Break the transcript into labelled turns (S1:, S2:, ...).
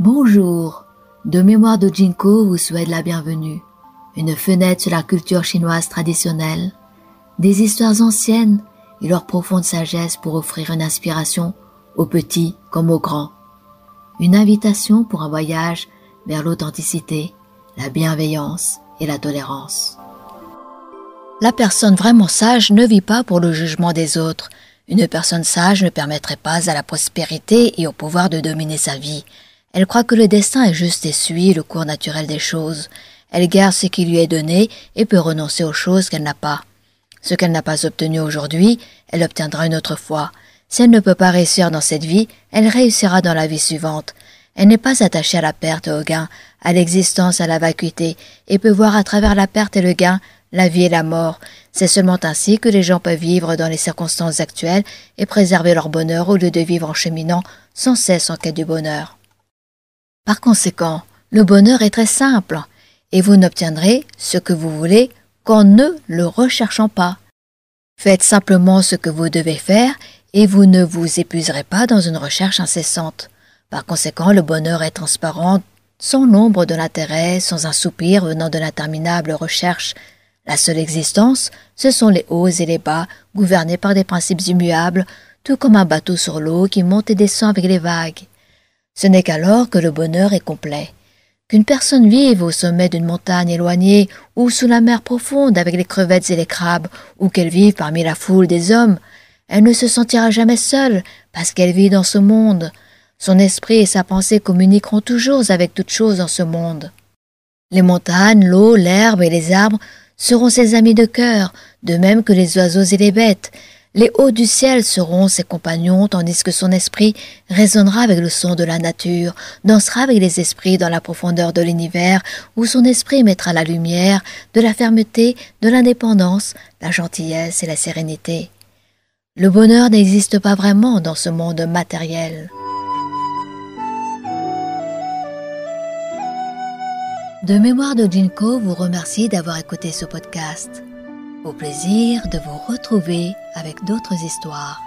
S1: Bonjour, de mémoire de Jinko vous souhaite la bienvenue. Une fenêtre sur la culture chinoise traditionnelle, des histoires anciennes et leur profonde sagesse pour offrir une inspiration aux petits comme aux grands. Une invitation pour un voyage vers l'authenticité, la bienveillance et la tolérance. La personne vraiment sage ne vit pas pour le jugement des autres. Une personne sage ne permettrait pas à la prospérité et au pouvoir de dominer sa vie. Elle croit que le destin est juste et suit le cours naturel des choses. Elle garde ce qui lui est donné et peut renoncer aux choses qu'elle n'a pas. Ce qu'elle n'a pas obtenu aujourd'hui, elle obtiendra une autre fois. Si elle ne peut pas réussir dans cette vie, elle réussira dans la vie suivante. Elle n'est pas attachée à la perte et au gain, à l'existence, à la vacuité, et peut voir à travers la perte et le gain la vie et la mort. C'est seulement ainsi que les gens peuvent vivre dans les circonstances actuelles et préserver leur bonheur au lieu de vivre en cheminant sans cesse en quête du bonheur. Par conséquent, le bonheur est très simple, et vous n'obtiendrez ce que vous voulez qu'en ne le recherchant pas. Faites simplement ce que vous devez faire et vous ne vous épuiserez pas dans une recherche incessante. Par conséquent, le bonheur est transparent, sans l'ombre de l'intérêt, sans un soupir venant de l'interminable recherche. La seule existence, ce sont les hauts et les bas, gouvernés par des principes immuables, tout comme un bateau sur l'eau qui monte et descend avec les vagues. Ce n'est qu'alors que le bonheur est complet. Qu'une personne vive au sommet d'une montagne éloignée ou sous la mer profonde avec les crevettes et les crabes, ou qu'elle vive parmi la foule des hommes, elle ne se sentira jamais seule parce qu'elle vit dans ce monde. Son esprit et sa pensée communiqueront toujours avec toutes choses dans ce monde. Les montagnes, l'eau, l'herbe et les arbres seront ses amis de cœur, de même que les oiseaux et les bêtes. Les hauts du ciel seront ses compagnons, tandis que son esprit résonnera avec le son de la nature, dansera avec les esprits dans la profondeur de l'univers, où son esprit mettra la lumière, de la fermeté, de l'indépendance, la gentillesse et la sérénité. Le bonheur n'existe pas vraiment dans ce monde matériel. De mémoire de Jinko vous remercie d'avoir écouté ce podcast. Au plaisir de vous retrouver avec d'autres histoires.